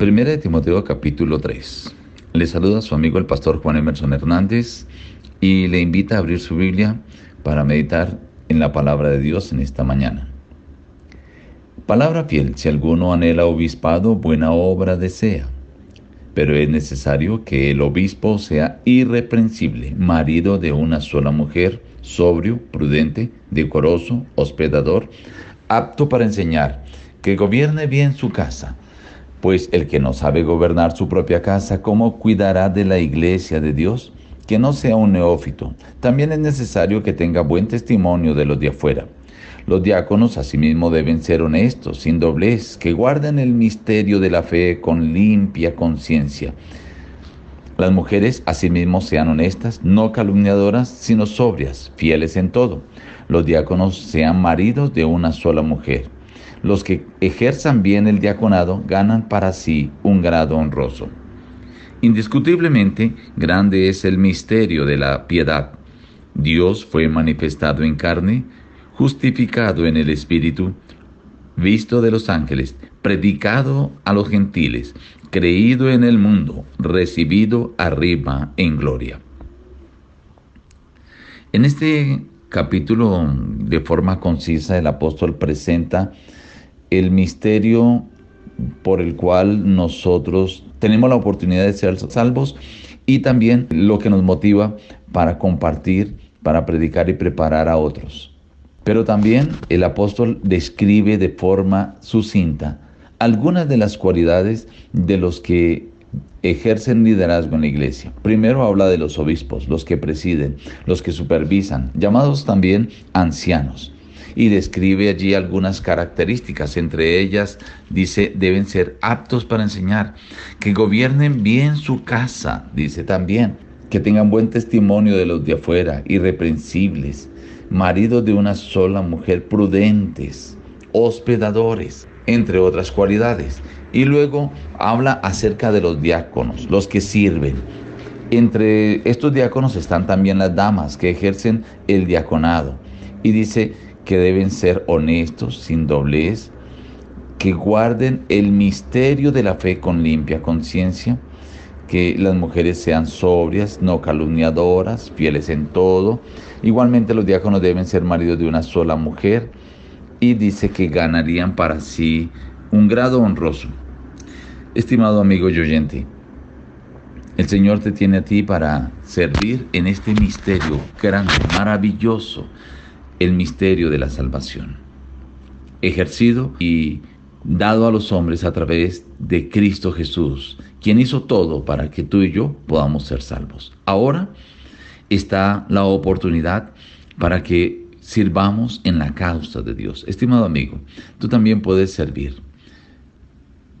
Primera de Timoteo capítulo 3. Le saluda su amigo el pastor Juan Emerson Hernández y le invita a abrir su Biblia para meditar en la palabra de Dios en esta mañana. Palabra fiel, si alguno anhela obispado, buena obra desea. Pero es necesario que el obispo sea irreprensible, marido de una sola mujer, sobrio, prudente, decoroso, hospedador, apto para enseñar, que gobierne bien su casa. Pues el que no sabe gobernar su propia casa, ¿cómo cuidará de la iglesia de Dios? Que no sea un neófito. También es necesario que tenga buen testimonio de los de afuera. Los diáconos asimismo deben ser honestos, sin doblez, que guarden el misterio de la fe con limpia conciencia. Las mujeres asimismo sean honestas, no calumniadoras, sino sobrias, fieles en todo. Los diáconos sean maridos de una sola mujer los que ejerzan bien el diaconado ganan para sí un grado honroso. Indiscutiblemente, grande es el misterio de la piedad. Dios fue manifestado en carne, justificado en el Espíritu, visto de los ángeles, predicado a los gentiles, creído en el mundo, recibido arriba en gloria. En este capítulo, de forma concisa, el apóstol presenta el misterio por el cual nosotros tenemos la oportunidad de ser salvos y también lo que nos motiva para compartir, para predicar y preparar a otros. Pero también el apóstol describe de forma sucinta algunas de las cualidades de los que ejercen liderazgo en la iglesia. Primero habla de los obispos, los que presiden, los que supervisan, llamados también ancianos y describe allí algunas características. Entre ellas dice, deben ser aptos para enseñar, que gobiernen bien su casa, dice también, que tengan buen testimonio de los de afuera, irreprensibles, maridos de una sola mujer, prudentes, hospedadores, entre otras cualidades. Y luego habla acerca de los diáconos, los que sirven. Entre estos diáconos están también las damas que ejercen el diaconado. Y dice que deben ser honestos, sin doblez, que guarden el misterio de la fe con limpia conciencia, que las mujeres sean sobrias, no calumniadoras, fieles en todo. Igualmente los diáconos deben ser maridos de una sola mujer y dice que ganarían para sí un grado honroso. Estimado amigo y oyente, el Señor te tiene a ti para servir en este misterio grande, maravilloso, el misterio de la salvación, ejercido y dado a los hombres a través de Cristo Jesús, quien hizo todo para que tú y yo podamos ser salvos. Ahora está la oportunidad para que sirvamos en la causa de Dios. Estimado amigo, tú también puedes servir.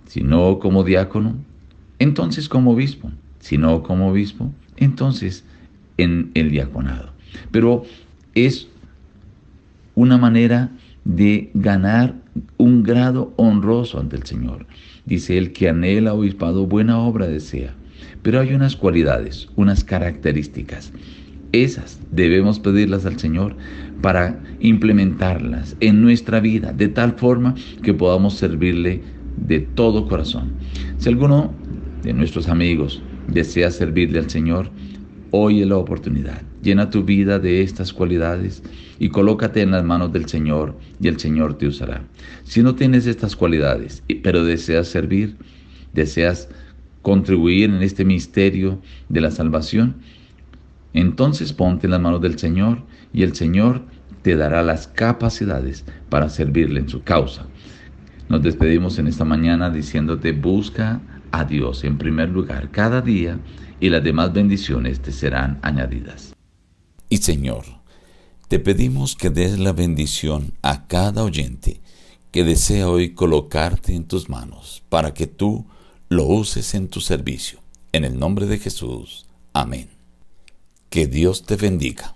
Si no como diácono, entonces como obispo. Si no como obispo, entonces en el diaconado. Pero es una manera de ganar un grado honroso ante el Señor. Dice, el que anhela obispado, buena obra desea. Pero hay unas cualidades, unas características. Esas debemos pedirlas al Señor para implementarlas en nuestra vida de tal forma que podamos servirle de todo corazón. Si alguno de nuestros amigos desea servirle al Señor, Hoy es la oportunidad. Llena tu vida de estas cualidades y colócate en las manos del Señor y el Señor te usará. Si no tienes estas cualidades, pero deseas servir, deseas contribuir en este misterio de la salvación, entonces ponte en las manos del Señor y el Señor te dará las capacidades para servirle en su causa. Nos despedimos en esta mañana diciéndote, busca a Dios en primer lugar cada día y las demás bendiciones te serán añadidas. Y Señor, te pedimos que des la bendición a cada oyente que desea hoy colocarte en tus manos para que tú lo uses en tu servicio. En el nombre de Jesús. Amén. Que Dios te bendiga.